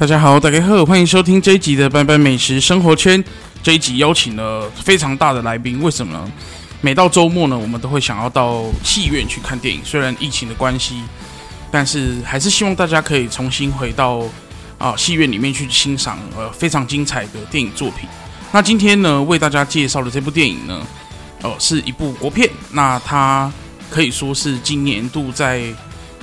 大家好，大家好，欢迎收听这一集的班班美食生活圈。这一集邀请了非常大的来宾，为什么呢？每到周末呢，我们都会想要到戏院去看电影。虽然疫情的关系，但是还是希望大家可以重新回到啊戏院里面去欣赏呃非常精彩的电影作品。那今天呢，为大家介绍的这部电影呢，哦、呃，是一部国片。那它可以说是今年度在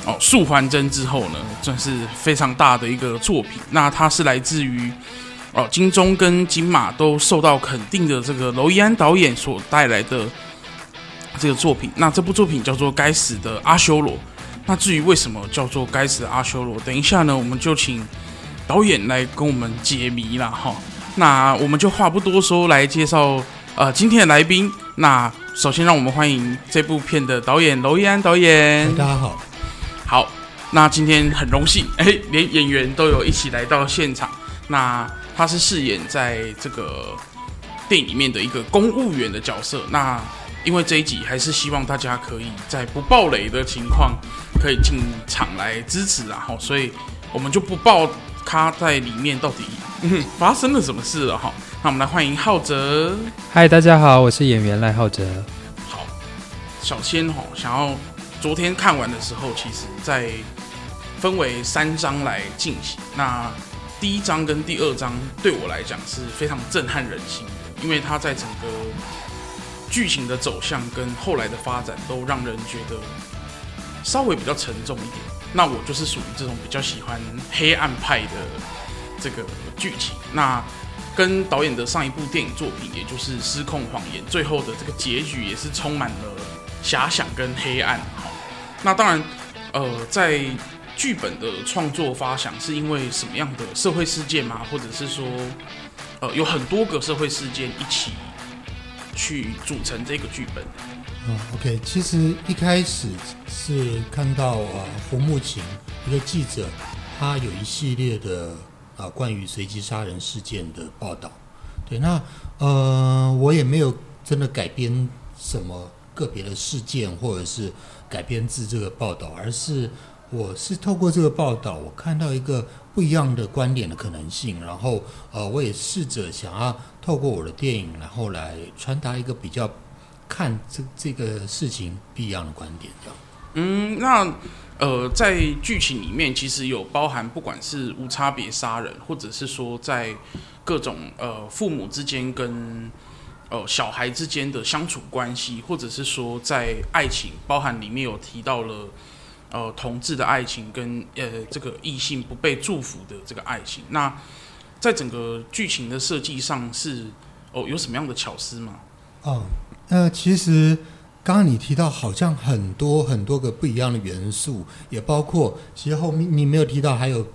哦，素还真之后呢，算是非常大的一个作品。那它是来自于哦金钟跟金马都受到肯定的这个娄艺安导演所带来的这个作品。那这部作品叫做《该死的阿修罗》。那至于为什么叫做《该死的阿修罗》，等一下呢，我们就请导演来跟我们解谜了哈。那我们就话不多说，来介绍呃今天的来宾。那首先让我们欢迎这部片的导演蔻怡安导演。大家好。好，那今天很荣幸，哎，连演员都有一起来到现场。那他是饰演在这个电影里面的一个公务员的角色。那因为这一集还是希望大家可以在不爆雷的情况可以进场来支持，啊，哈，所以我们就不爆他在里面到底 发生了什么事了哈。那我们来欢迎浩哲。嗨，大家好，我是演员赖浩哲。好，小千哈想要。昨天看完的时候，其实在分为三章来进行。那第一章跟第二章对我来讲是非常震撼人心的，因为他在整个剧情的走向跟后来的发展都让人觉得稍微比较沉重一点。那我就是属于这种比较喜欢黑暗派的这个剧情。那跟导演的上一部电影作品，也就是《失控谎言》，最后的这个结局也是充满了遐想跟黑暗。那当然，呃，在剧本的创作发想是因为什么样的社会事件吗？或者是说，呃，有很多个社会事件一起去组成这个剧本？嗯，OK，其实一开始是看到啊，胡木琴一个记者，他有一系列的啊关于随机杀人事件的报道。对，那呃，我也没有真的改编什么个别的事件，或者是。改编自这个报道，而是我是透过这个报道，我看到一个不一样的观点的可能性，然后呃，我也试着想要透过我的电影，然后来传达一个比较看这这个事情不一样的观点，这样。嗯，那呃，在剧情里面其实有包含，不管是无差别杀人，或者是说在各种呃父母之间跟。呃，小孩之间的相处关系，或者是说在爱情，包含里面有提到了，呃，同志的爱情跟呃这个异性不被祝福的这个爱情。那在整个剧情的设计上是哦、呃，有什么样的巧思吗？哦，那，其实刚刚你提到好像很多很多个不一样的元素，也包括其实后面你没有提到还有。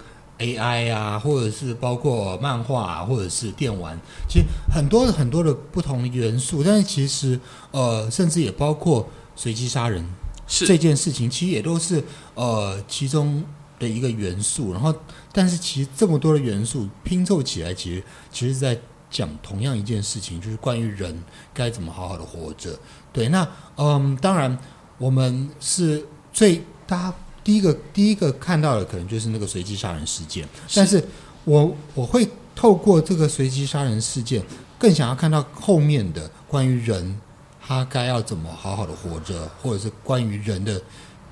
AI 啊，或者是包括漫画啊，或者是电玩，其实很多很多的不同的元素，但是其实呃，甚至也包括随机杀人是这件事情，其实也都是呃其中的一个元素。然后，但是其实这么多的元素拼凑起来，其实其实在讲同样一件事情，就是关于人该怎么好好的活着。对，那嗯，当然我们是最大。第一个第一个看到的可能就是那个随机杀人事件，是但是我我会透过这个随机杀人事件，更想要看到后面的关于人他该要怎么好好的活着，或者是关于人的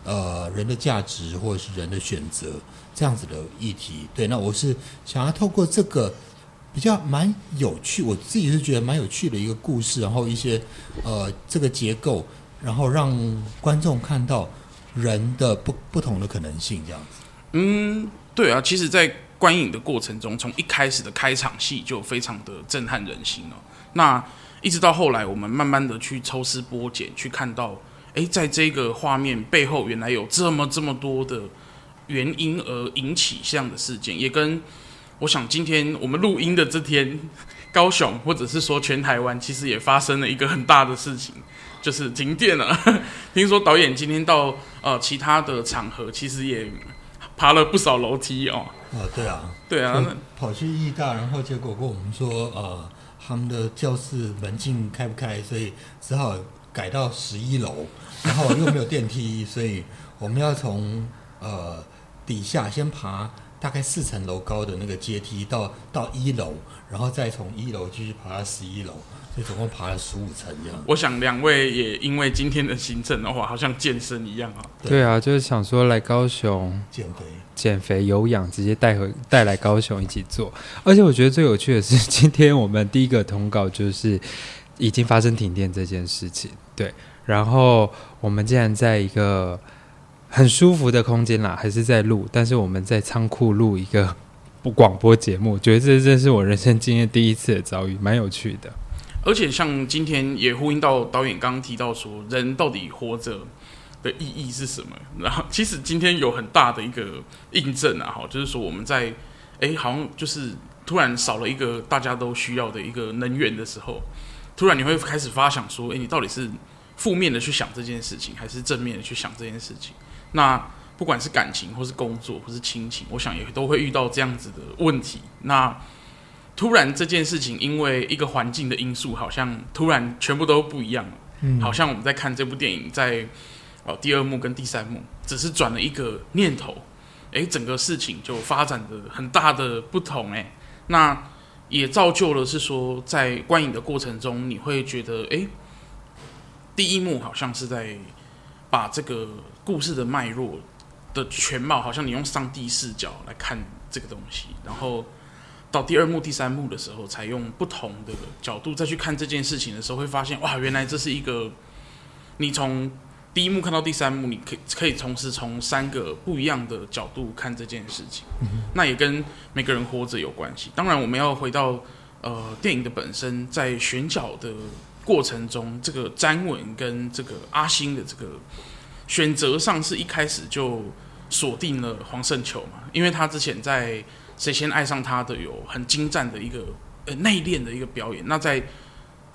呃人的价值或者是人的选择这样子的议题。对，那我是想要透过这个比较蛮有趣，我自己是觉得蛮有趣的一个故事，然后一些呃这个结构，然后让观众看到。人的不不同的可能性，这样子。嗯，对啊，其实，在观影的过程中，从一开始的开场戏就非常的震撼人心了。那一直到后来，我们慢慢的去抽丝剥茧，去看到，哎，在这个画面背后，原来有这么这么多的原因而引起这样的事件，也跟我想今天我们录音的这天高雄或者是说全台湾，其实也发生了一个很大的事情，就是停电了。听说导演今天到呃其他的场合，其实也爬了不少楼梯哦。啊，对啊，对啊，跑去义大，然后结果跟我们说，呃，他们的教室门禁开不开，所以只好改到十一楼，然后又没有电梯，所以我们要从呃底下先爬大概四层楼高的那个阶梯到到一楼，然后再从一楼继续爬到十一楼。你总共爬了十五层这样。我想两位也因为今天的行程的话，好像健身一样啊。对啊，就是想说来高雄减肥、减肥、有氧，直接带回带来高雄一起做。而且我觉得最有趣的是，今天我们第一个通告就是已经发生停电这件事情。对，然后我们竟然在一个很舒服的空间啦，还是在录，但是我们在仓库录一个不 广播节目，觉得这真是我人生经验第一次的遭遇，蛮有趣的。而且像今天也呼应到导演刚刚提到说，人到底活着的意义是什么？然后其实今天有很大的一个印证啊，哈，就是说我们在哎，好像就是突然少了一个大家都需要的一个能源的时候，突然你会开始发想说，哎，你到底是负面的去想这件事情，还是正面的去想这件事情？那不管是感情，或是工作，或是亲情，我想也都会遇到这样子的问题。那突然这件事情，因为一个环境的因素，好像突然全部都不一样了。嗯，好像我们在看这部电影，在哦第二幕跟第三幕，只是转了一个念头，诶，整个事情就发展的很大的不同。诶，那也造就了是说，在观影的过程中，你会觉得，诶，第一幕好像是在把这个故事的脉络的全貌，好像你用上帝视角来看这个东西，然后。到第二幕、第三幕的时候，采用不同的角度再去看这件事情的时候，会发现哇，原来这是一个你从第一幕看到第三幕，你可以可以同时从三个不一样的角度看这件事情。那也跟每个人活着有关系。当然，我们要回到呃电影的本身，在选角的过程中，这个詹文跟这个阿星的这个选择上，是一开始就锁定了黄圣球嘛，因为他之前在。谁先爱上他的有很精湛的一个呃内敛的一个表演，那在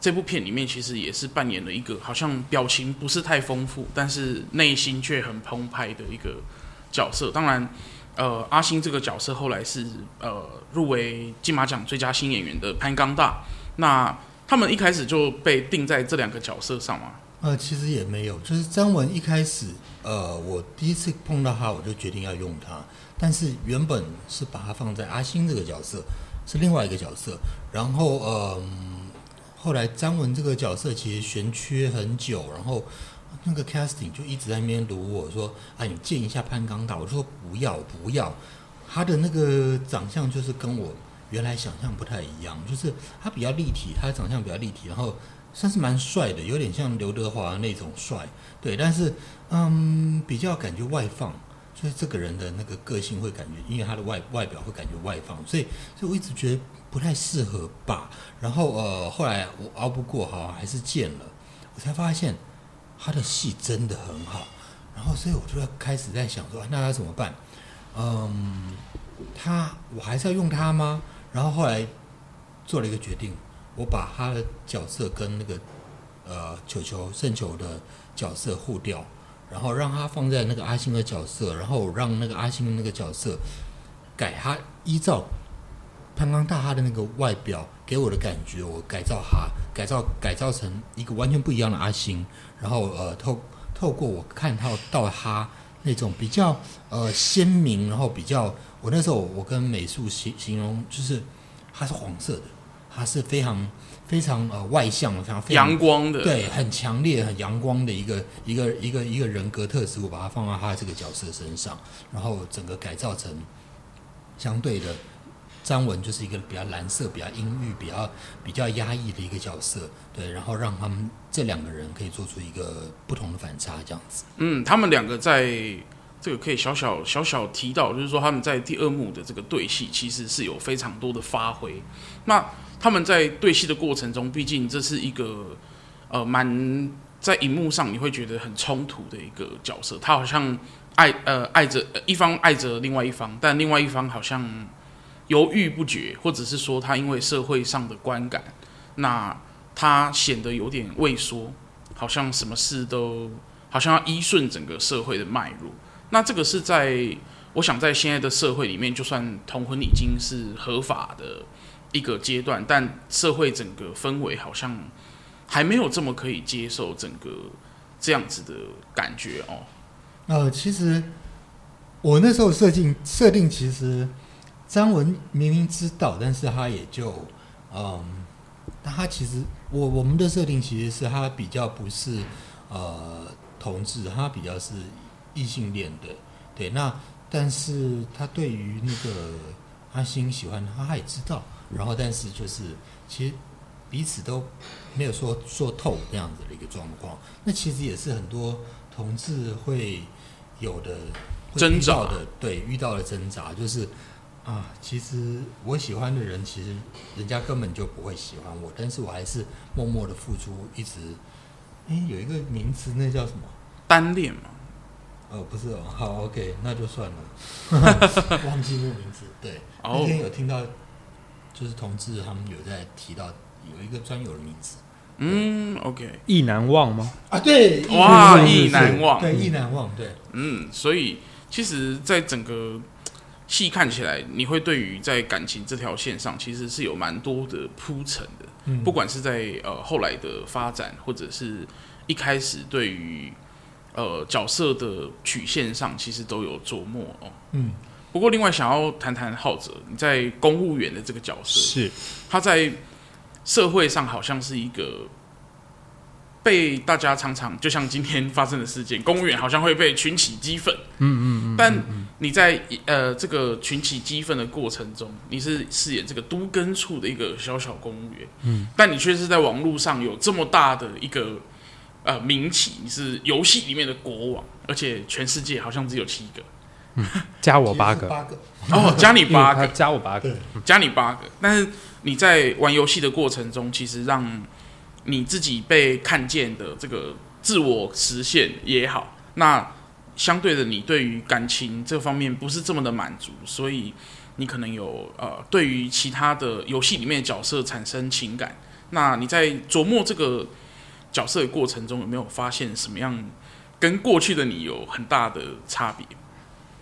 这部片里面其实也是扮演了一个好像表情不是太丰富，但是内心却很澎湃的一个角色。当然，呃，阿星这个角色后来是呃入围金马奖最佳新演员的潘刚大。那他们一开始就被定在这两个角色上吗？呃，其实也没有，就是张文一开始呃，我第一次碰到他，我就决定要用他。但是原本是把他放在阿星这个角色，是另外一个角色。然后，嗯，后来张文这个角色其实悬缺很久，然后那个 casting 就一直在那边卢我说：“啊，你见一下潘刚大。”我说：“不要，不要。”他的那个长相就是跟我原来想象不太一样，就是他比较立体，他的长相比较立体，然后算是蛮帅的，有点像刘德华那种帅。对，但是嗯，比较感觉外放。就是这个人的那个个性会感觉，因为他的外外表会感觉外放，所以所以我一直觉得不太适合吧。然后呃，后来我熬不过哈，还是见了，我才发现他的戏真的很好。然后所以我就要开始在想说，那他怎么办？嗯，他我还是要用他吗？然后后来做了一个决定，我把他的角色跟那个呃球球胜球的角色互调。然后让他放在那个阿星的角色，然后让那个阿星的那个角色改他依照潘刚大哈的那个外表给我的感觉，我改造他，改造改造成一个完全不一样的阿星。然后呃透透过我看到到他那种比较呃鲜明，然后比较我那时候我跟美术形形容就是他是黄色的，他是非常。非常呃外向的，非常阳光的，对，很强烈、很阳光的一个一个一个一个人格特质，我把它放到他这个角色身上，然后整个改造成相对的张文就是一个比较蓝色、比较阴郁、比较比较压抑的一个角色，对，然后让他们这两个人可以做出一个不同的反差，这样子。嗯，他们两个在这个可以小小小小提到，就是说他们在第二幕的这个对戏，其实是有非常多的发挥。那他们在对戏的过程中，毕竟这是一个呃蛮在荧幕上你会觉得很冲突的一个角色。他好像爱呃爱着一方爱着另外一方，但另外一方好像犹豫不决，或者是说他因为社会上的观感，那他显得有点畏缩，好像什么事都好像要依顺整个社会的脉络。那这个是在我想在现在的社会里面，就算同婚已经是合法的一个阶段，但社会整个氛围好像还没有这么可以接受整个这样子的感觉哦。呃，其实我那时候设定设定，其实。张文明明知道，但是他也就，嗯，但他其实我我们的设定其实是他比较不是呃同志，他比较是异性恋的，对。那但是他对于那个阿星喜欢他，他也知道，然后但是就是其实彼此都没有说说透这样子的一个状况。那其实也是很多同志会有的挣扎的，对，遇到的挣扎就是。啊，其实我喜欢的人，其实人家根本就不会喜欢我，但是我还是默默的付出，一直。哎，有一个名词，那叫什么？单恋嘛？哦，不是哦。好，OK，那就算了，忘记那个名字。对，那天有听到，就是同志他们有在提到有一个专有的名词。嗯，OK，意难忘吗？啊，对，哇，意难忘，对，意难忘，对。嗯，所以其实，在整个。细看起来，你会对于在感情这条线上，其实是有蛮多的铺陈的。嗯，不管是在呃后来的发展，或者是一开始对于呃角色的曲线上，其实都有琢磨哦。嗯，不过另外想要谈谈浩哲，你在公务员的这个角色，是他在社会上好像是一个。被大家常常就像今天发生的事件，公务员好像会被群起激愤。嗯嗯但你在呃这个群起激愤的过程中，你是饰演这个都根处的一个小小公务员。嗯。但你却是在网络上有这么大的一个呃名气，你是游戏里面的国王，而且全世界好像只有七个。嗯。加我八个。八个。哦，加你八个，加我八个，加你八个。但是你在玩游戏的过程中，其实让。你自己被看见的这个自我实现也好，那相对的，你对于感情这方面不是这么的满足，所以你可能有呃，对于其他的游戏里面的角色产生情感。那你在琢磨这个角色的过程中，有没有发现什么样跟过去的你有很大的差别？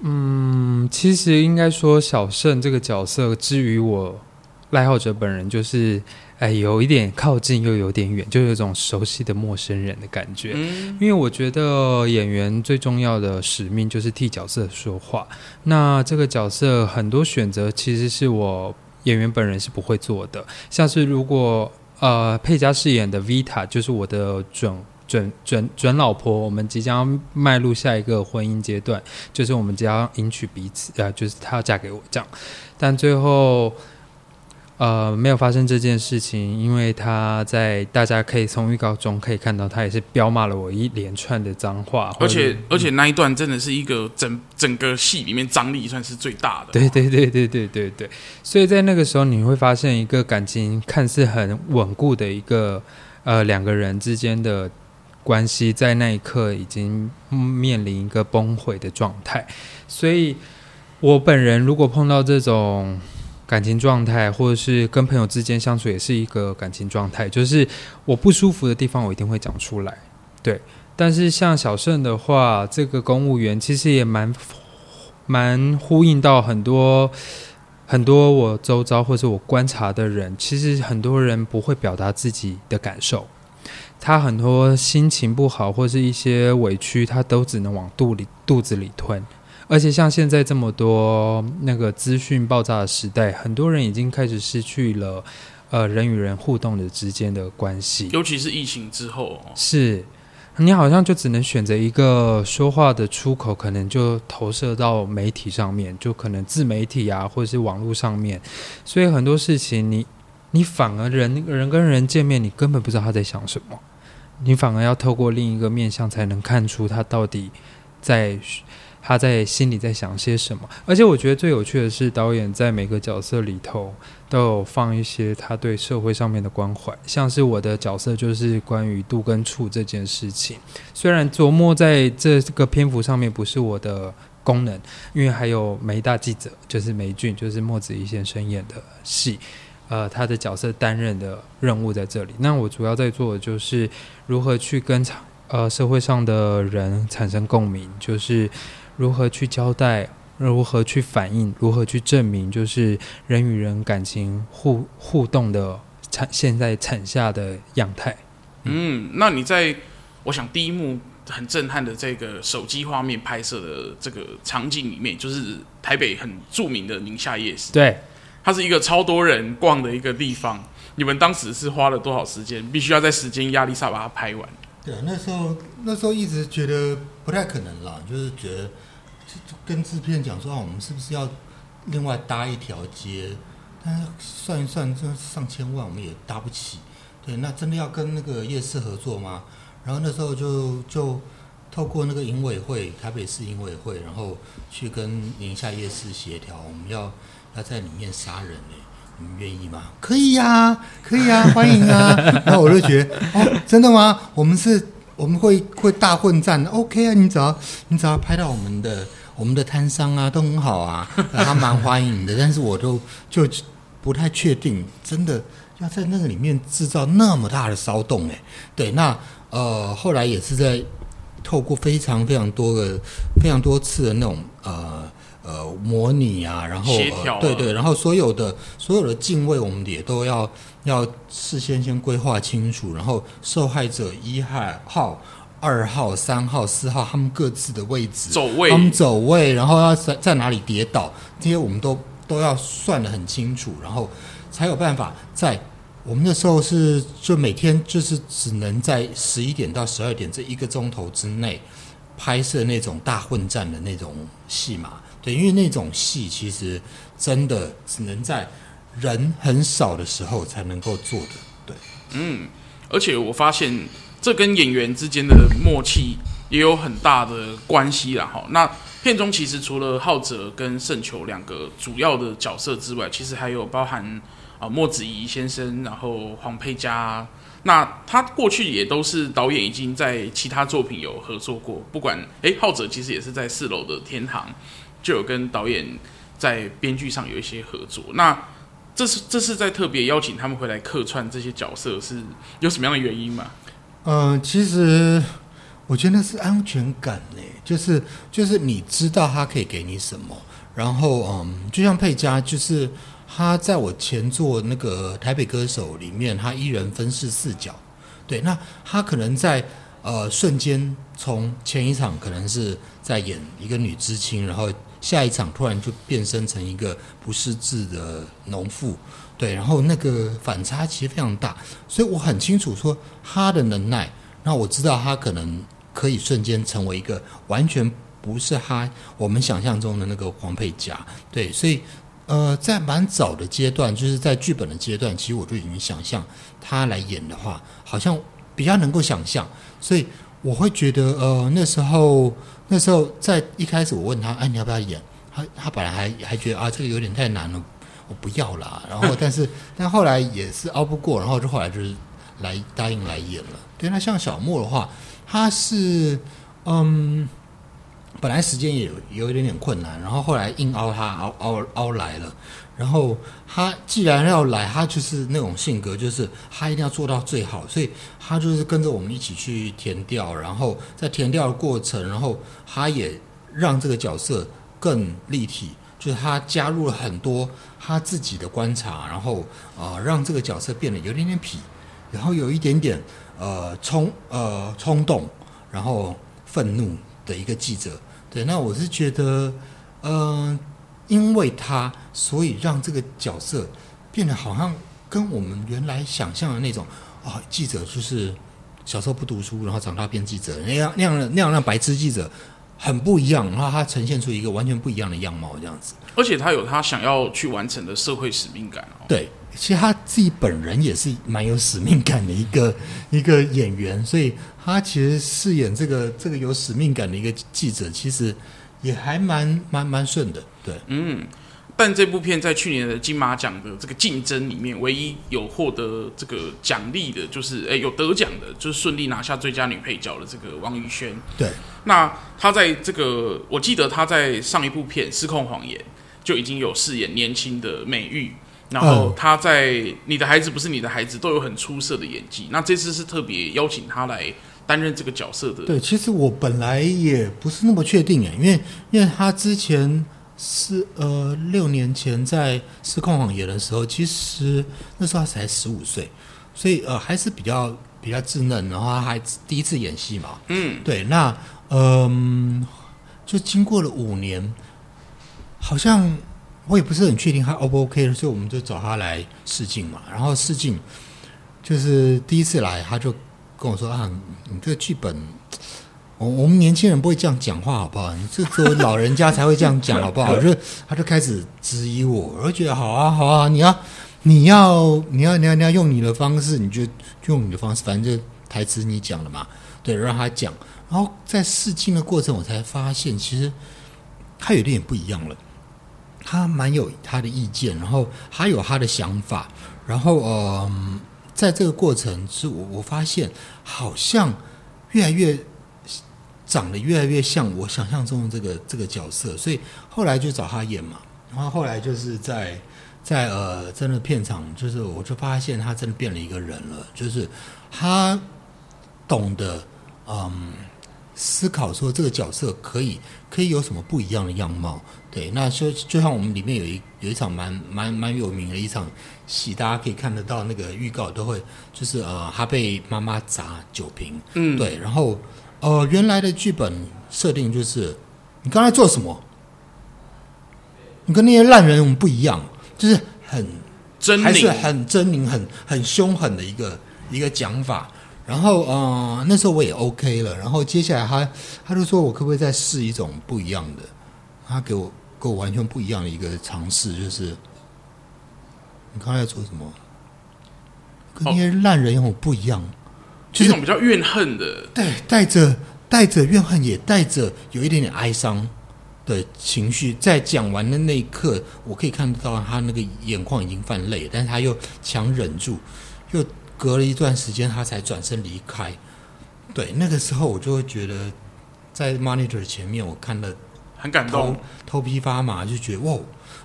嗯，其实应该说小胜这个角色，至于我赖浩哲本人就是。哎，有一点靠近，又有点远，就有一种熟悉的陌生人的感觉。嗯，因为我觉得演员最重要的使命就是替角色说话。那这个角色很多选择其实是我演员本人是不会做的，像是如果呃佩嘉饰演的 Vita 就是我的准准准准老婆，我们即将迈入下一个婚姻阶段，就是我们将迎娶彼此，呃，就是她要嫁给我这样，但最后。呃，没有发生这件事情，因为他在大家可以从预告中可以看到，他也是彪骂了我一连串的脏话，而且而且那一段真的是一个整整个戏里面张力算是最大的。对对对对对对对，所以在那个时候你会发现一个感情看似很稳固的一个呃两个人之间的关系，在那一刻已经面临一个崩毁的状态。所以我本人如果碰到这种。感情状态，或者是跟朋友之间相处，也是一个感情状态。就是我不舒服的地方，我一定会讲出来。对，但是像小胜的话，这个公务员其实也蛮蛮呼应到很多很多我周遭或者我观察的人，其实很多人不会表达自己的感受，他很多心情不好或是一些委屈，他都只能往肚里肚子里吞。而且像现在这么多那个资讯爆炸的时代，很多人已经开始失去了呃人与人互动的之间的关系，尤其是疫情之后，是你好像就只能选择一个说话的出口，可能就投射到媒体上面，就可能自媒体啊，或者是网络上面，所以很多事情你你反而人人跟人见面，你根本不知道他在想什么，你反而要透过另一个面相才能看出他到底在。他在心里在想些什么。而且我觉得最有趣的是，导演在每个角色里头都有放一些他对社会上面的关怀，像是我的角色就是关于度跟处这件事情。虽然琢磨在这个篇幅上面不是我的功能，因为还有梅大记者，就是梅俊，就是莫子一先生演的戏。呃，他的角色担任的任务在这里。那我主要在做的就是如何去跟呃社会上的人产生共鸣，就是如何去交代，如何去反映，如何去证明，就是人与人感情互互动的产现在产下的样态。嗯，那你在我想第一幕很震撼的这个手机画面拍摄的这个场景里面，就是台北很著名的宁夏夜市。对。它是一个超多人逛的一个地方，你们当时是花了多少时间？必须要在时间压力下把它拍完。对，那时候那时候一直觉得不太可能啦，就是觉得跟制片讲说啊，我们是不是要另外搭一条街？但是算一算，这上千万我们也搭不起。对，那真的要跟那个夜市合作吗？然后那时候就就透过那个营委会，台北市营委会，然后去跟宁夏夜市协调，我们要。要在里面杀人呢？你们愿意吗？可以呀、啊，可以呀、啊，欢迎啊！然后我就觉得，哦，真的吗？我们是，我们会会大混战，OK 啊！你只要你只要拍到我们的我们的摊商啊，都很好啊，他蛮欢迎的。但是我都就不太确定，真的要在那个里面制造那么大的骚动哎。对，那呃，后来也是在透过非常非常多的非常多次的那种呃。呃，模拟啊，然后、呃、对对，然后所有的所有的敬畏，我们也都要要事先先规划清楚，然后受害者一号、二号、三号、四号，他们各自的位置，走位，他们走位，然后要在在哪里跌倒，这些我们都都要算得很清楚，然后才有办法在我们那时候是就每天就是只能在十一点到十二点这一个钟头之内拍摄那种大混战的那种戏码。对，因为那种戏其实真的只能在人很少的时候才能够做的。对，嗯，而且我发现这跟演员之间的默契也有很大的关系啦。哈，那片中其实除了浩哲跟圣球两个主要的角色之外，其实还有包含啊、莫子仪先生，然后黄佩嘉。那他过去也都是导演，已经在其他作品有合作过。不管诶，浩哲其实也是在四楼的天堂。就有跟导演在编剧上有一些合作，那这是这是在特别邀请他们回来客串这些角色，是有什么样的原因吗？嗯、其实我觉得是安全感呢，就是就是你知道他可以给你什么，然后嗯，就像佩嘉，就是他在我前作那个台北歌手里面，他一人分饰四角，对，那他可能在。呃，瞬间从前一场可能是在演一个女知青，然后下一场突然就变身成一个不识字的农妇，对，然后那个反差其实非常大，所以我很清楚说他的能耐，那我知道他可能可以瞬间成为一个完全不是他我们想象中的那个黄佩佳，对，所以呃，在蛮早的阶段，就是在剧本的阶段，其实我就已经想象他来演的话，好像比较能够想象。所以我会觉得，呃，那时候那时候在一开始我问他，哎，你要不要演？他他本来还还觉得啊，这个有点太难了，我不要啦。然后，但是但后来也是熬不过，然后就后来就是来答应来演了。对，那像小莫的话，他是嗯，本来时间也有有一点点困难，然后后来硬熬他熬熬熬来了。然后他既然要来，他就是那种性格，就是他一定要做到最好，所以他就是跟着我们一起去填调，然后在填调的过程，然后他也让这个角色更立体，就是他加入了很多他自己的观察，然后啊、呃，让这个角色变得有点点痞，然后有一点点呃冲呃冲动，然后愤怒的一个记者。对，那我是觉得嗯。因为他，所以让这个角色变得好像跟我们原来想象的那种啊、哦，记者就是小时候不读书，然后长大变记者那样那样的那样让白痴记者很不一样，然后他呈现出一个完全不一样的样貌，这样子。而且他有他想要去完成的社会使命感哦。对，其实他自己本人也是蛮有使命感的一个 一个演员，所以他其实饰演这个这个有使命感的一个记者，其实。也还蛮蛮蛮顺的，对，嗯。但这部片在去年的金马奖的这个竞争里面，唯一有获得这个奖励的，就是诶有得奖的，就是顺利拿下最佳女配角的这个王宇轩。对，那她在这个，我记得她在上一部片《失控谎言》就已经有饰演年轻的美玉，然后她在《你的孩子不是你的孩子》都有很出色的演技。那这次是特别邀请她来担任这个角色的。对，其实我本来也不是那么确定诶，因为因为他之前。是呃，六年前在《失控谎言》的时候，其实那时候他才十五岁，所以呃还是比较比较稚嫩，然后他还第一次演戏嘛。嗯，对，那嗯、呃，就经过了五年，好像我也不是很确定他 O 不 OK 的，所以我们就找他来试镜嘛。然后试镜就是第一次来，他就跟我说啊，你这个剧本。我我们年轻人不会这样讲话，好不好？你这只有老人家才会这样讲，好不好？就他就开始质疑我，我就觉得好啊，好啊，你要，你要，你要，你要，用你的方式，你就用你的方式，反正就台词你讲了嘛，对，让他讲。然后在试镜的过程，我才发现其实他有点不一样了，他蛮有他的意见，然后他有他的想法，然后嗯、呃，在这个过程是我我发现好像越来越。长得越来越像我想象中的这个这个角色，所以后来就找他演嘛。然后后来就是在在呃，真的片场，就是我就发现他真的变了一个人了，就是他懂得嗯思考说这个角色可以可以有什么不一样的样貌。对，那就就像我们里面有一有一场蛮蛮蛮有名的一场戏，大家可以看得到那个预告都会，就是呃他被妈妈砸酒瓶，嗯，对，然后。呃，原来的剧本设定就是，你刚才做什么？你跟那些烂人我们不一样，就是很狰狞，还是很狰狞、很很凶狠的一个一个讲法。然后，呃，那时候我也 OK 了。然后接下来他他就说我可不可以再试一种不一样的？他给我给我完全不一样的一个尝试，就是你刚才在做什么？跟那些烂人有什么不一样？就是一种比较怨恨的，对，带着带着怨恨，也带着有一点点哀伤的情绪。在讲完的那一刻，我可以看到他那个眼眶已经泛泪，但是他又强忍住，又隔了一段时间，他才转身离开。对，那个时候我就会觉得，在 monitor 前面，我看了很感动，头皮发麻，就觉得哇，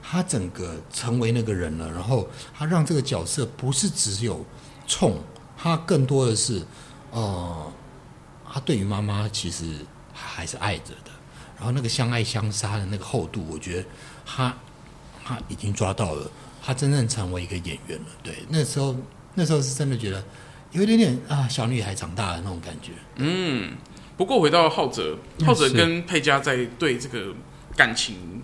他整个成为那个人了，然后他让这个角色不是只有冲。他更多的是，呃，他对于妈妈其实还是爱着的。然后那个相爱相杀的那个厚度，我觉得他他已经抓到了，他真正成为一个演员了。对，那时候那时候是真的觉得有一点点啊，小女孩长大的那种感觉。嗯，不过回到浩哲，浩哲跟佩嘉在对这个感情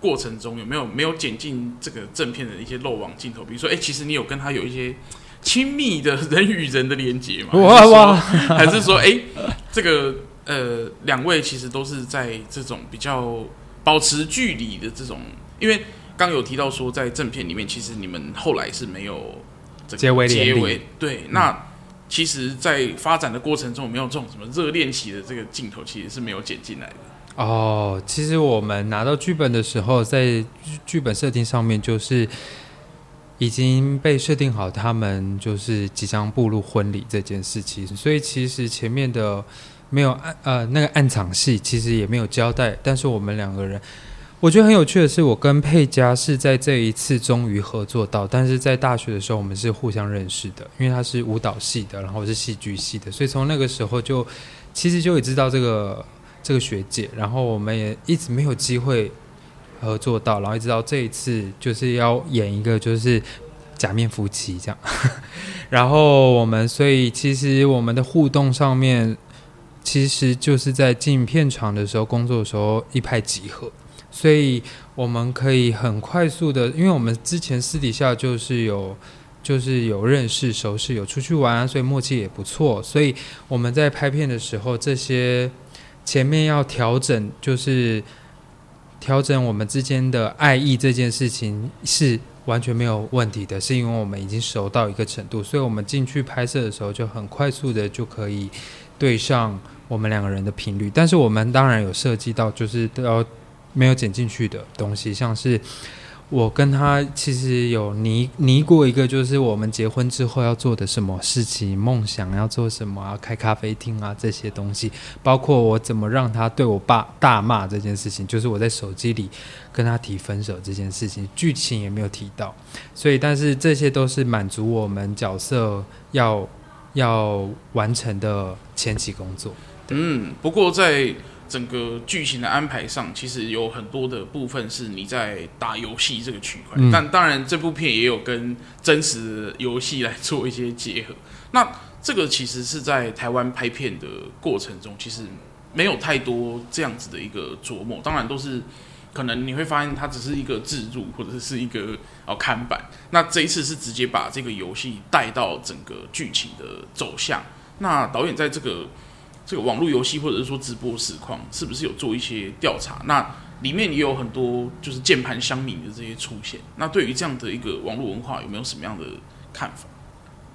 过程中有没有没有剪进这个正片的一些漏网镜头？比如说，哎，其实你有跟他有一些。亲密的人与人的连接嘛？哇哇！还是说，哎、欸，这个呃，两位其实都是在这种比较保持距离的这种，因为刚有提到说，在正片里面，其实你们后来是没有这个结尾结尾。对，那其实，在发展的过程中，没有这种什么热恋期的这个镜头，其实是没有剪进来的。哦，其实我们拿到剧本的时候，在剧本设定上面就是。已经被设定好，他们就是即将步入婚礼这件事情，所以其实前面的没有暗呃那个暗场戏，其实也没有交代。但是我们两个人，我觉得很有趣的是，我跟佩佳是在这一次终于合作到，但是在大学的时候我们是互相认识的，因为他是舞蹈系的，然后我是戏剧系的，所以从那个时候就其实就也知道这个这个学姐，然后我们也一直没有机会。合作到，然后一直到这一次，就是要演一个就是假面夫妻这样。然后我们，所以其实我们的互动上面，其实就是在进片场的时候，工作的时候一拍即合。所以我们可以很快速的，因为我们之前私底下就是有就是有认识、熟识、有出去玩啊，所以默契也不错。所以我们在拍片的时候，这些前面要调整就是。调整我们之间的爱意这件事情是完全没有问题的，是因为我们已经熟到一个程度，所以我们进去拍摄的时候就很快速的就可以对上我们两个人的频率。但是我们当然有涉及到，就是都要没有剪进去的东西，像是。我跟他其实有拟拟过一个，就是我们结婚之后要做的什么事情，梦想要做什么啊，开咖啡厅啊这些东西，包括我怎么让他对我爸大骂这件事情，就是我在手机里跟他提分手这件事情，剧情也没有提到，所以但是这些都是满足我们角色要要完成的前期工作。嗯，不过在。整个剧情的安排上，其实有很多的部分是你在打游戏这个区块，嗯、但当然这部片也有跟真实的游戏来做一些结合。那这个其实是在台湾拍片的过程中，其实没有太多这样子的一个琢磨。当然都是可能你会发现它只是一个置入或者是一个哦看板。那这一次是直接把这个游戏带到整个剧情的走向。那导演在这个。这个网络游戏或者是说直播实况，是不是有做一些调查？那里面也有很多就是键盘乡民的这些出现。那对于这样的一个网络文化，有没有什么样的看法？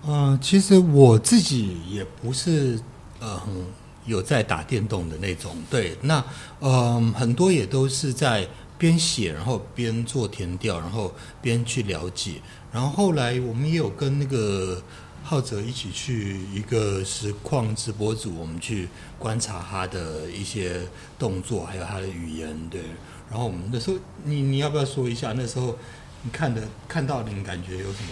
嗯、其实我自己也不是呃有在打电动的那种。对，那嗯、很多也都是在边写，然后边做填调，然后边去了解。然后后来我们也有跟那个。浩哲一起去一个实况直播组，我们去观察他的一些动作，还有他的语言，对。然后我们那时候，你你要不要说一下那时候你看的看到的，你感觉有什么？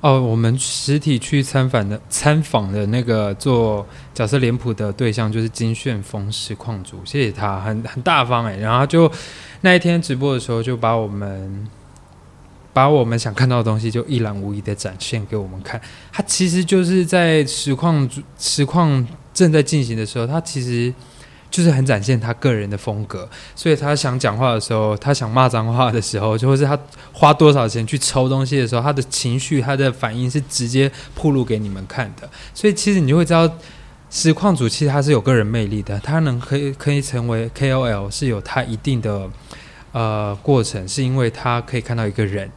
哦，我们实体去参访的参访的那个做角色脸谱的对象就是金旋风实况组，谢谢他，很很大方哎。然后就那一天直播的时候，就把我们。把我们想看到的东西就一览无遗的展现给我们看。他其实就是在实况实况正在进行的时候，他其实就是很展现他个人的风格。所以他想讲话的时候，他想骂脏话的时候，就或是他花多少钱去抽东西的时候，他的情绪、他的反应是直接暴露给你们看的。所以其实你就会知道，实况主其实他是有个人魅力的。他能可以可以成为 KOL 是有他一定的呃过程，是因为他可以看到一个人。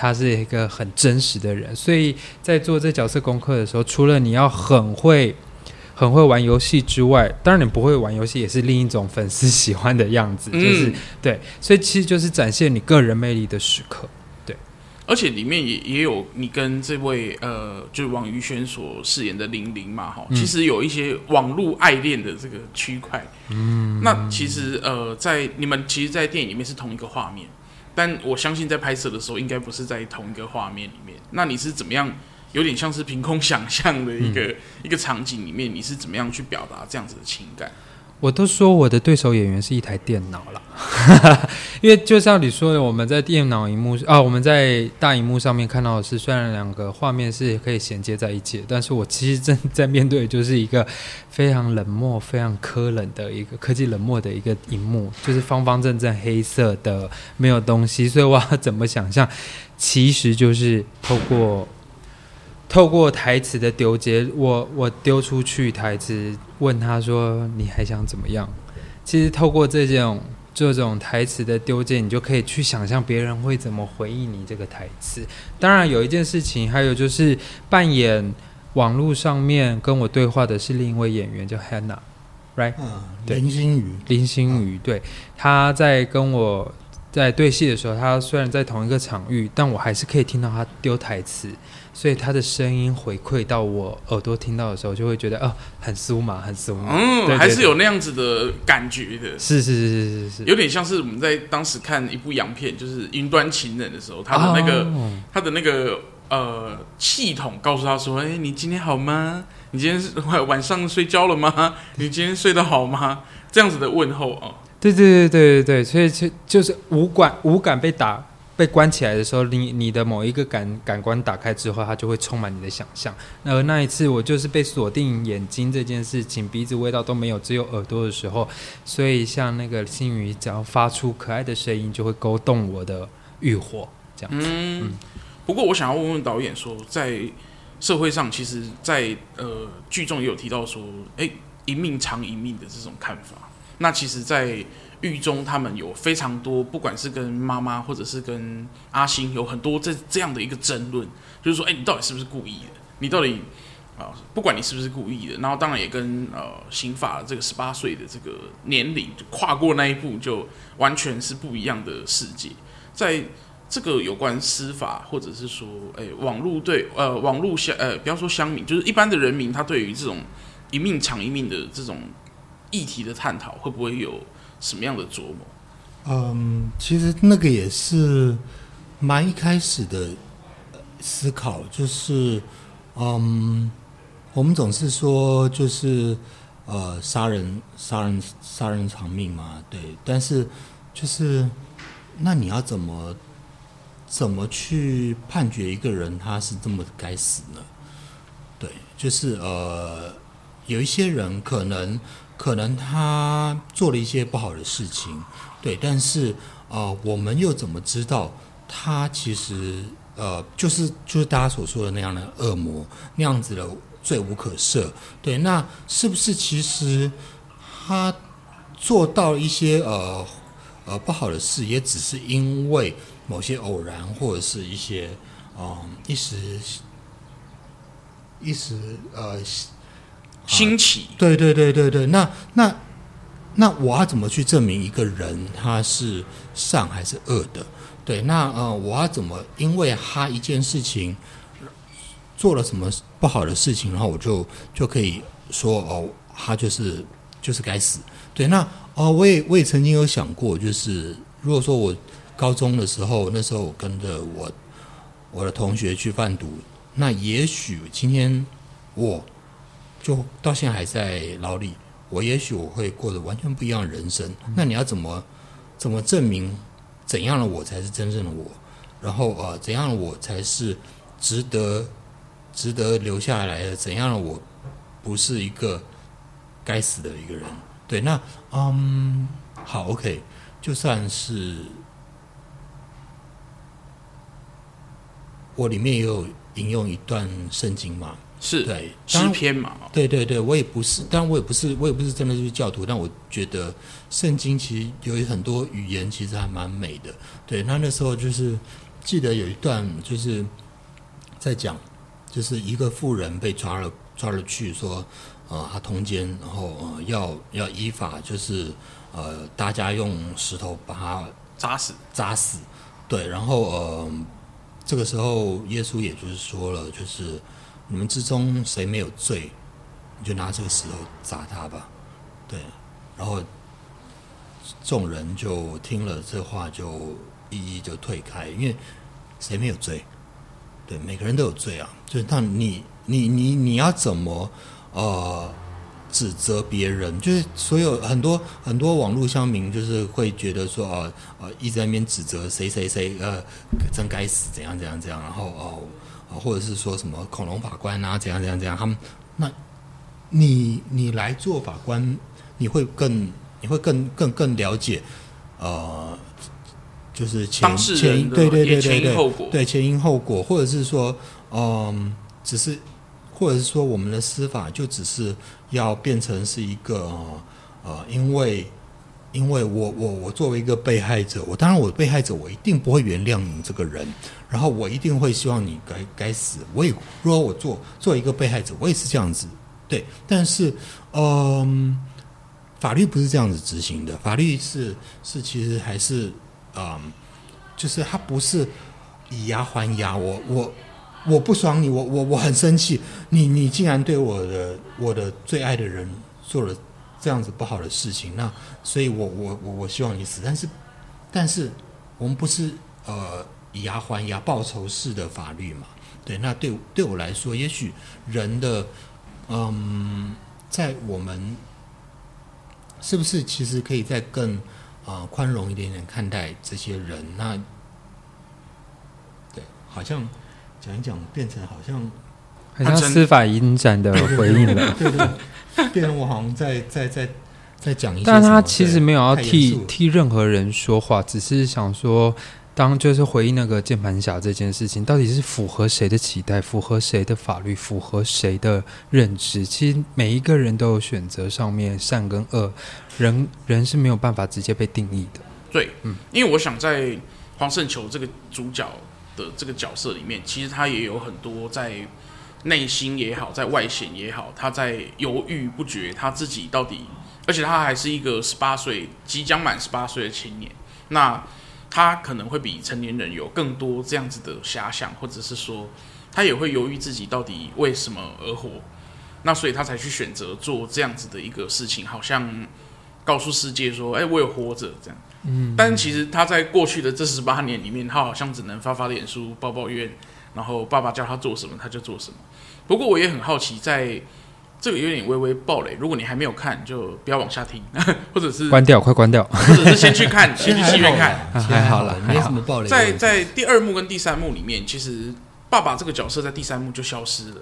他是一个很真实的人，所以在做这角色功课的时候，除了你要很会、很会玩游戏之外，当然你不会玩游戏也是另一种粉丝喜欢的样子，就是、嗯、对，所以其实就是展现你个人魅力的时刻，对。而且里面也也有你跟这位呃，就是王宇轩所饰演的玲玲嘛，哈，其实有一些网络爱恋的这个区块，嗯，那其实呃，在你们其实，在电影里面是同一个画面。但我相信在拍摄的时候，应该不是在同一个画面里面。那你是怎么样？有点像是凭空想象的一个、嗯、一个场景里面，你是怎么样去表达这样子的情感？我都说我的对手演员是一台电脑了，因为就像你说的，我们在电脑荧幕啊，我们在大荧幕上面看到的是，虽然两个画面是可以衔接在一起，但是我其实正在面对的就是一个非常冷漠、非常科冷的一个科技冷漠的一个荧幕，就是方方正正黑色的，没有东西，所以我要怎么想象？其实就是透过。透过台词的丢接，我我丢出去台词，问他说：“你还想怎么样？”其实透过这种这种台词的丢接，你就可以去想象别人会怎么回应你这个台词。当然，有一件事情，还有就是扮演网络上面跟我对话的是另一位演员，叫 Hannah，right？嗯，林心宇，林心宇，对，他在跟我在对戏的时候，他虽然在同一个场域，但我还是可以听到他丢台词。所以他的声音回馈到我耳朵听到的时候，就会觉得哦，很酥麻，很酥麻。嗯，还是有那样子的感觉的。是是是是是是，有点像是我们在当时看一部洋片，就是《云端情人》的时候，他的那个、哦、他的那个呃系统告诉他说：“哎，你今天好吗？你今天是 晚上睡觉了吗？你今天睡得好吗？”这样子的问候啊。对对对对对对，所以就就是五感五感被打。被关起来的时候，你你的某一个感感官打开之后，它就会充满你的想象。而那一次，我就是被锁定眼睛这件事情，鼻子味道都没有，只有耳朵的时候，所以像那个星宇，只要发出可爱的声音，就会勾动我的欲火。这样子。嗯。嗯，不过我想要问问导演说，在社会上，其实在，在呃剧中也有提到说，哎，一命偿一命的这种看法。那其实，在狱中，他们有非常多，不管是跟妈妈，或者是跟阿星，有很多这这样的一个争论，就是说，哎，你到底是不是故意的？你到底啊，不管你是不是故意的，然后当然也跟呃刑法这个十八岁的这个年龄跨过那一步，就完全是不一样的世界。在这个有关司法，或者是说，哎，网络对呃网络乡呃不要说乡民，就是一般的人民，他对于这种一命偿一命的这种议题的探讨，会不会有什么样的琢磨？嗯，其实那个也是蛮一开始的思考，就是嗯。我们总是说，就是呃，杀人、杀人、杀人偿命嘛，对。但是，就是那你要怎么怎么去判决一个人他是这么该死呢？对，就是呃，有一些人可能可能他做了一些不好的事情，对。但是呃，我们又怎么知道他其实呃，就是就是大家所说的那样的恶魔那样子的？罪无可赦，对，那是不是其实他做到一些呃呃不好的事，也只是因为某些偶然或者是一些嗯、一时一时呃兴起？对对对对对，那那那我要怎么去证明一个人他是善还是恶的？对，那呃我要怎么因为他一件事情？做了什么不好的事情，然后我就就可以说哦，他就是就是该死。对，那哦，我也我也曾经有想过，就是如果说我高中的时候，那时候我跟着我我的同学去贩毒，那也许今天我就到现在还在牢里，我也许我会过着完全不一样的人生。那你要怎么怎么证明怎样的我才是真正的我？然后呃，怎样的我才是值得？值得留下来的怎样的我，不是一个该死的一个人。对，那嗯，好，OK，就算是我里面也有引用一段圣经嘛，是对诗篇嘛，对对对，我也不是，当然我也不是，我也不是真的就是教徒，但我觉得圣经其实有很多语言其实还蛮美的。对，那那时候就是记得有一段就是在讲。就是一个妇人被抓了，抓了去说，呃，他通奸，然后呃，要要依法，就是呃，大家用石头把他砸死，砸死，对，然后呃，这个时候耶稣也就是说了，就是你们之中谁没有罪，你就拿这个石头砸他吧，对，然后众人就听了这话，就一一就退开，因为谁没有罪？对，每个人都有罪啊，就是那你你你你要怎么呃指责别人？就是所有很多很多网络乡民就是会觉得说啊呃，一直在那边指责谁谁谁呃真该死怎样怎样怎样，然后哦、或者是说什么恐龙法官啊怎样怎样怎样，他们那你你来做法官，你会更你会更更更了解呃。就是前前对对对对对对前因后果，或者是说，嗯，只是，或者是说，我们的司法就只是要变成是一个呃，因为因为我我我作为一个被害者，我当然我被害者，我一定不会原谅你这个人，然后我一定会希望你该该死。我也如果我做做一个被害者，我也是这样子，对。但是，嗯，法律不是这样子执行的，法律是是其实还是。嗯，就是他不是以牙还牙，我我我不爽你，我我我很生气，你你竟然对我的我的最爱的人做了这样子不好的事情，那所以我我我我希望你死，但是但是我们不是呃以牙还牙报仇式的法律嘛？对，那对对我来说，也许人的嗯，在我们是不是其实可以再更。啊，宽容一点点看待这些人，那对，好像讲一讲，变成好像很像司法影展的回应了，对对，变成我好像在在在在讲一些，但他其实没有要替替任何人说话，只是想说。当就是回应那个键盘侠这件事情，到底是符合谁的期待，符合谁的法律，符合谁的认知？其实每一个人都有选择，上面善跟恶，人人是没有办法直接被定义的。对，嗯，因为我想在黄圣球这个主角的这个角色里面，其实他也有很多在内心也好，在外显也好，他在犹豫不决，他自己到底，而且他还是一个十八岁即将满十八岁的青年，那他可能会比成年人有更多这样子的遐想，或者是说，他也会犹豫自己到底为什么而活，那所以他才去选择做这样子的一个事情，好像告诉世界说，哎，我有活着这样。嗯，但其实他在过去的这十八年里面，他好像只能发发脸书、抱抱怨。然后爸爸叫他做什么，他就做什么。不过我也很好奇，在这个有点微微暴雷，如果你还没有看，就不要往下听，或者是关掉，快关掉，或者是先去看，先去戏院看，还好了，没什么暴雷。在在第二幕跟第三幕里面，其实爸爸这个角色在第三幕就消失了。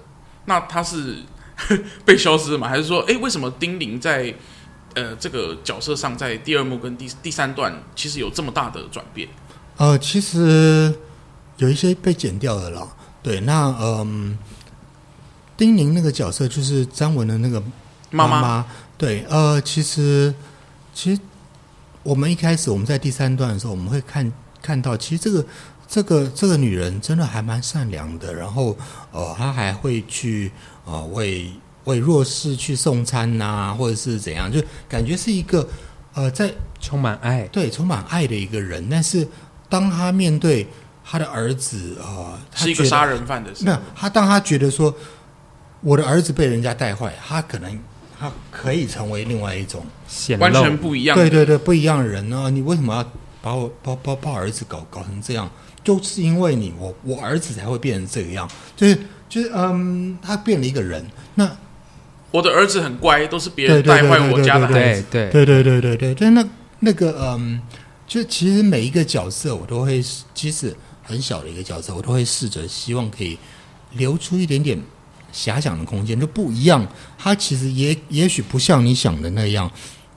那他是 被消失了吗？还是说，哎，为什么丁玲在呃这个角色上，在第二幕跟第第三段，其实有这么大的转变？呃，其实。有一些被剪掉的了，对，那嗯，丁宁那个角色就是张文的那个妈妈，妈妈。对，呃，其实其实我们一开始我们在第三段的时候，我们会看看到，其实这个这个这个女人真的还蛮善良的，然后呃，她还会去呃为为弱势去送餐呐、啊，或者是怎样，就感觉是一个呃在充满爱，对，充满爱的一个人，但是当她面对他的儿子啊，呃、是一个杀人犯的事。那他当他觉得说，我的儿子被人家带坏，他可能他可以成为另外一种完全不一样，对对对，不一样的人呢？你为什么要把我把把把儿子搞搞成这样？就是因为你，我我儿子才会变成这个样。就是就是嗯，他变了一个人。那我的儿子很乖，都是别人带坏我家的孩子。对对对对对对对。那那个嗯，就其实每一个角色我都会，其实。很小的一个角色，我都会试着希望可以留出一点点遐想的空间，就不一样。他其实也也许不像你想的那样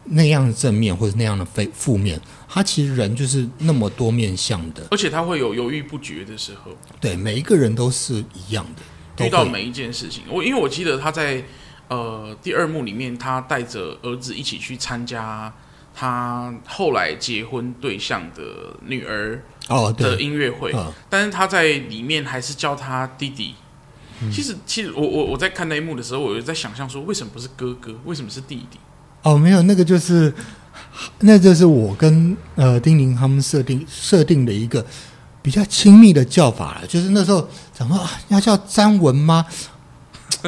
那样的正面，或者那样的非负面。他其实人就是那么多面向的，而且他会有犹豫不决的时候。对，每一个人都是一样的，遇到每一件事情。我因为我记得他在呃第二幕里面，他带着儿子一起去参加他后来结婚对象的女儿。哦，的音乐会，哦、但是他在里面还是叫他弟弟。嗯、其实，其实我我我在看那一幕的时候，我就在想象说，为什么不是哥哥，为什么是弟弟？哦，没有，那个就是，那就是我跟呃丁宁他们设定设定的一个比较亲密的叫法了。就是那时候想说啊，要叫詹文吗？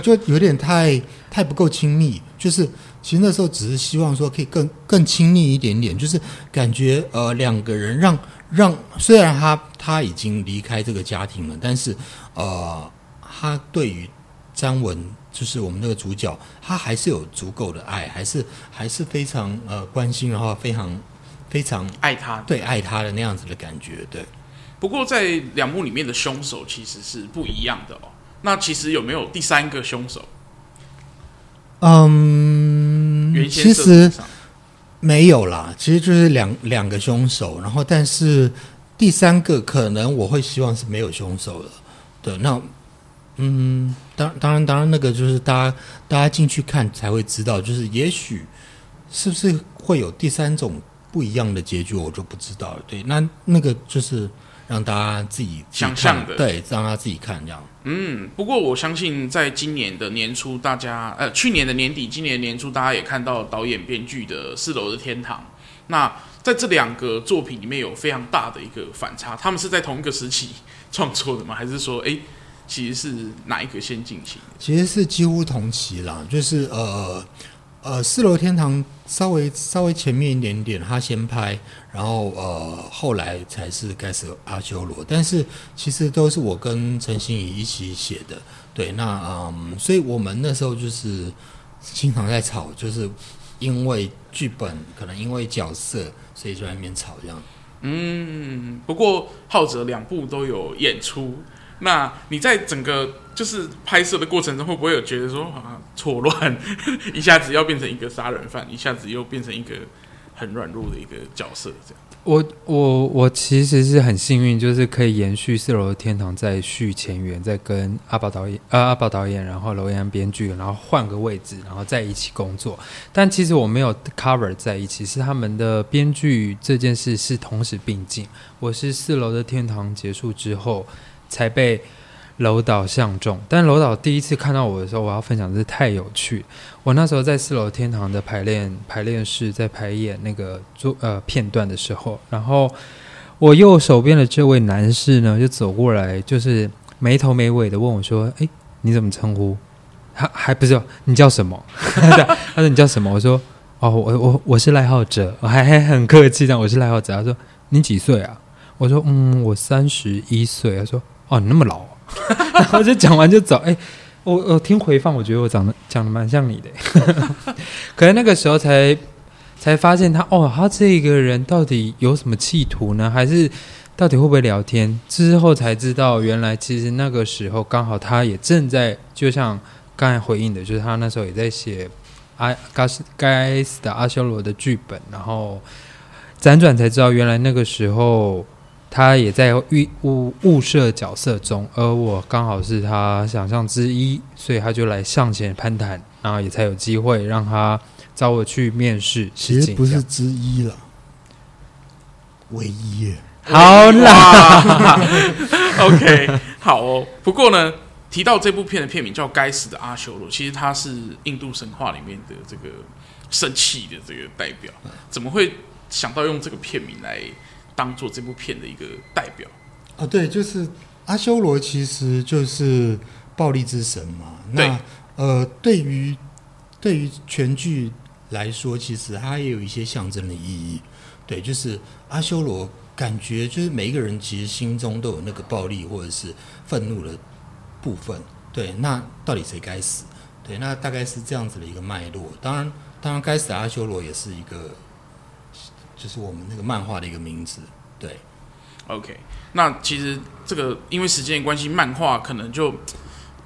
就有点太太不够亲密。就是其实那时候只是希望说可以更更亲密一点点，就是感觉呃两个人让。让虽然他他已经离开这个家庭了，但是呃，他对于张文就是我们那个主角，他还是有足够的爱，还是还是非常呃关心，然后非常非常爱他，对爱他的那样子的感觉。对，不过在两幕里面的凶手其实是不一样的哦。那其实有没有第三个凶手？嗯，原先其实。没有啦，其实就是两两个凶手，然后但是第三个可能我会希望是没有凶手的。对，那嗯，当当然当然那个就是大家大家进去看才会知道，就是也许是不是会有第三种不一样的结局，我就不知道了。对，那那个就是。让大家自己想象的，对，让他自己看这样。嗯，不过我相信，在今年的年初，大家呃，去年的年底，今年的年初，大家也看到导演编剧的《四楼的天堂》。那在这两个作品里面有非常大的一个反差，他们是在同一个时期创作的吗？还是说，哎，其实是哪一个先进行？其实是几乎同期啦，就是呃。呃，四楼天堂稍微稍微前面一点点，他先拍，然后呃后来才是开始阿修罗，但是其实都是我跟陈心怡一起写的，对，那嗯，所以我们那时候就是经常在吵，就是因为剧本，可能因为角色，所以就在那边吵这样。嗯，不过浩哲两部都有演出。那你在整个就是拍摄的过程中，会不会有觉得说啊错乱，一下子要变成一个杀人犯，一下子又变成一个很软弱的一个角色？这样，我我我其实是很幸运，就是可以延续《四楼的天堂》再续前缘，再跟阿宝导演呃阿宝导演，然后楼阳编剧，然后换个位置，然后在一起工作。但其实我没有 cover 在一起，是他们的编剧这件事是同时并进。我是《四楼的天堂》结束之后。才被楼导相中，但楼导第一次看到我的时候，我要分享的是太有趣。我那时候在四楼天堂的排练排练室，在排演那个做呃片段的时候，然后我右手边的这位男士呢，就走过来，就是没头没尾的问我说：“哎，你怎么称呼？还还不是你叫什么？” 他说：“你叫什么？”我说：“哦，我我我是赖浩哲。”我还还很客气这样，我是赖浩哲。他说：“你几岁啊？”我说：“嗯，我三十一岁。”他说：“哦，你那么老。” 然后就讲完就走。哎，我我听回放，我觉得我长得讲的蛮像你的。可能那个时候才才发现他哦，他这个人到底有什么企图呢？还是到底会不会聊天？之后才知道，原来其实那个时候刚好他也正在，就像刚才回应的，就是他那时候也在写阿该死该死的阿修罗的剧本。然后辗转才知道，原来那个时候。他也在预物物色角色中，而我刚好是他想象之一，所以他就来向前攀谈，然后也才有机会让他找我去面试。其实不是之一了，唯一耶。好啦，OK，好哦。不过呢，提到这部片的片名叫《该死的阿修罗》，其实它是印度神话里面的这个生气的这个代表，怎么会想到用这个片名来？当做这部片的一个代表啊，对，就是阿修罗，其实就是暴力之神嘛。那呃，对于对于全剧来说，其实它也有一些象征的意义。对，就是阿修罗，感觉就是每一个人其实心中都有那个暴力或者是愤怒的部分。对，那到底谁该死？对，那大概是这样子的一个脉络。当然，当然，该死的阿修罗也是一个。就是我们那个漫画的一个名字，对。OK，那其实这个因为时间关系，漫画可能就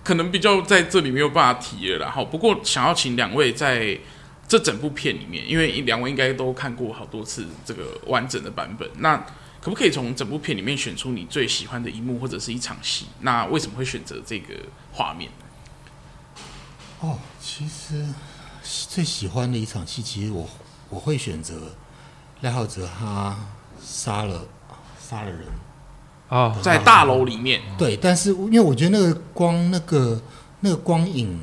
可能比较在这里没有办法提了啦。好，不过想要请两位在这整部片里面，因为两位应该都看过好多次这个完整的版本，那可不可以从整部片里面选出你最喜欢的一幕或者是一场戏？那为什么会选择这个画面？哦，其实最喜欢的一场戏，其实我我会选择。赖浩哲他杀了杀了人啊，在大楼里面。对，但是因为我觉得那个光那个那个光影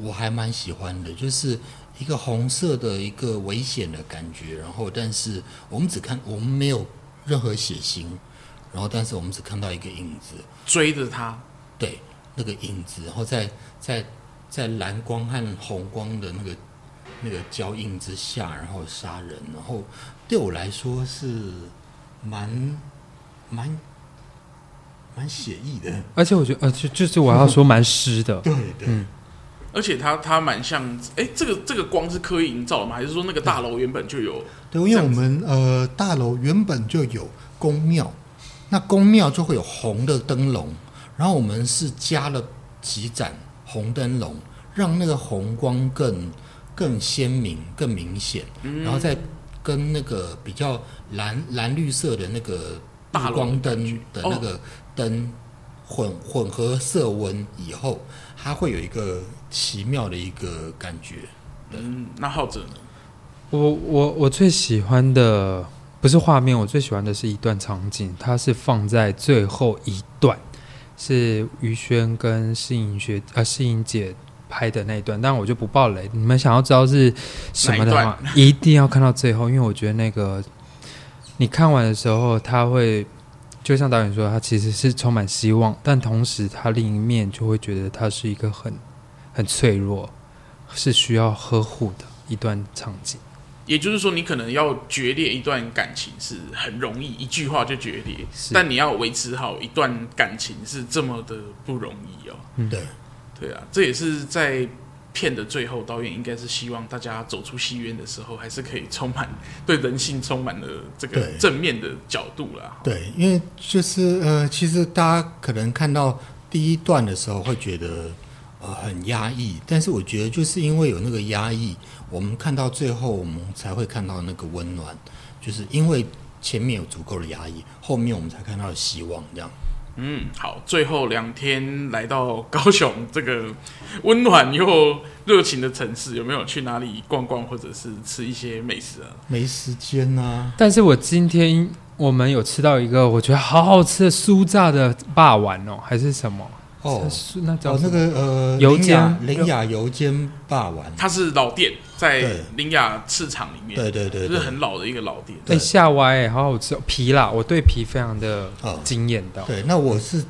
我还蛮喜欢的，就是一个红色的一个危险的感觉。然后，但是我们只看我们没有任何血腥，然后但是我们只看到一个影子追着他。对，那个影子，然后在在在蓝光和红光的那个那个交映之下，然后杀人，然后。对我来说是蛮蛮蛮写意的，而且我觉得，而且就是我要说蛮湿的，对对，嗯，而且它它蛮像，哎，这个这个光是刻意营造的吗？还是说那个大楼原本就有？对，因为我们呃大楼原本就有宫庙，那宫庙就会有红的灯笼，然后我们是加了几盏红灯笼，让那个红光更更鲜明、更明显，然后再。跟那个比较蓝蓝绿色的那个大光灯的那个灯混混合色温以后，它会有一个奇妙的一个感觉。嗯，那浩哲呢？我我我最喜欢的不是画面，我最喜欢的是一段场景，它是放在最后一段，是于轩跟适应学啊适应姐。拍的那一段，但我就不爆雷。你们想要知道是什么的话，一定要看到最后，因为我觉得那个你看完的时候，他会就像导演说，他其实是充满希望，但同时他另一面就会觉得他是一个很很脆弱，是需要呵护的一段场景。也就是说，你可能要决裂一段感情是很容易，一句话就决裂，但你要维持好一段感情是这么的不容易哦。嗯，对。对啊，这也是在片的最后，导演应该是希望大家走出戏院的时候，还是可以充满对人性充满了这个正面的角度啦。对，因为就是呃，其实大家可能看到第一段的时候会觉得呃很压抑，但是我觉得就是因为有那个压抑，我们看到最后，我们才会看到那个温暖，就是因为前面有足够的压抑，后面我们才看到了希望，这样。嗯，好，最后两天来到高雄这个温暖又热情的城市，有没有去哪里逛逛，或者是吃一些美食啊？没时间啊！但是我今天我们有吃到一个我觉得好好吃的酥炸的霸丸哦，还是什么哦，那叫哦那个呃，油煎林雅油煎霸王，它是老店，在林雅市场里面，对对对，就是很老的一个老店。哎，夏歪，好好吃，皮啦，我对皮非常的惊艳到。对，那我是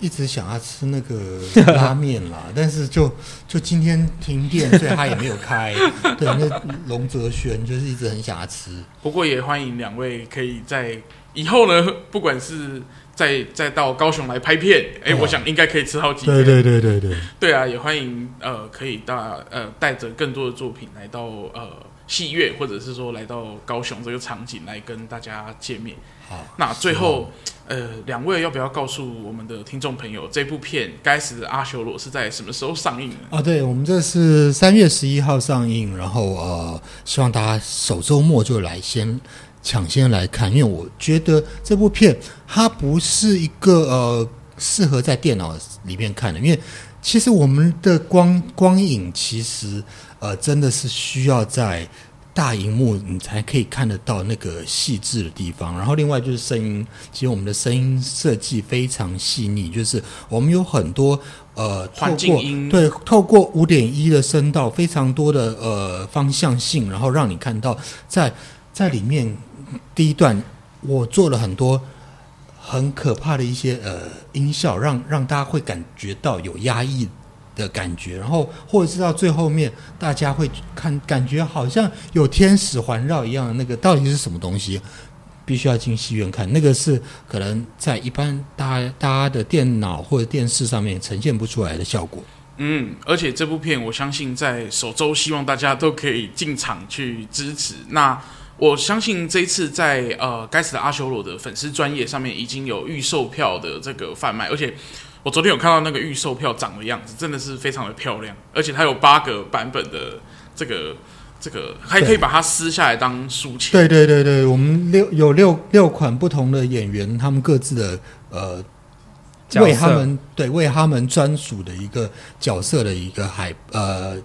一直想要吃那个 拉面啦，但是就就今天停电，所以他也没有开。对，那龙泽轩就是一直很想要吃。不过也欢迎两位可以在以后呢，不管是。再再到高雄来拍片，哎、欸，我想应该可以吃好几天。对对对对对。对啊，也欢迎呃，可以大呃带着更多的作品来到呃戏院，或者是说来到高雄这个场景来跟大家见面。好，那最后呃，两位要不要告诉我们的听众朋友，这部片《该死的阿修罗》是在什么时候上映呢？啊，对，我们这是三月十一号上映，然后呃，希望大家首周末就来先。抢先来看，因为我觉得这部片它不是一个呃适合在电脑里面看的，因为其实我们的光光影其实呃真的是需要在大荧幕你才可以看得到那个细致的地方。然后另外就是声音，其实我们的声音设计非常细腻，就是我们有很多呃透过，对，透过五点一的声道，非常多的呃方向性，然后让你看到在在里面。第一段我做了很多很可怕的一些呃音效，让让大家会感觉到有压抑的感觉，然后或者是到最后面，大家会看感觉好像有天使环绕一样那个到底是什么东西？必须要进戏院看，那个是可能在一般大大家的电脑或者电视上面呈现不出来的效果。嗯，而且这部片我相信在首周，希望大家都可以进场去支持。那我相信这一次在呃该死的阿修罗的粉丝专业上面已经有预售票的这个贩卖，而且我昨天有看到那个预售票长的样子，真的是非常的漂亮，而且它有八个版本的这个这个还可以把它撕下来当书签。对对对对，我们六有六六款不同的演员，他们各自的呃为他们对为他们专属的一个角色的一个海呃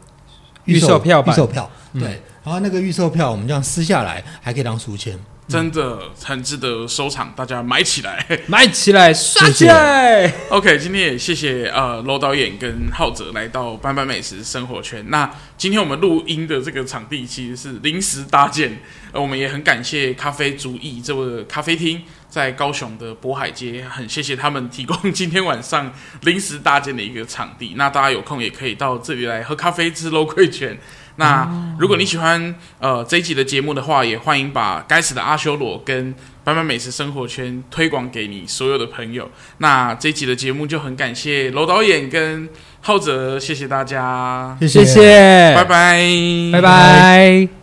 预售票预售票对。嗯然后那个预售票，我们这样撕下来，还可以当书签，真的很值得收藏，大家买起来，买起来，刷起来。OK，今天也谢谢呃罗导演跟浩哲来到班班美食生活圈。那今天我们录音的这个场地其实是临时搭建，呃，我们也很感谢咖啡主义这个咖啡厅在高雄的渤海街，很谢谢他们提供今天晚上临时搭建的一个场地。那大家有空也可以到这里来喝咖啡，吃肉桂卷。那如果你喜欢呃这一集的节目的话，也欢迎把《该死的阿修罗》跟《斑斑美食生活圈》推广给你所有的朋友。那这一集的节目就很感谢娄导演跟浩哲，谢谢大家，谢谢，拜拜，拜拜。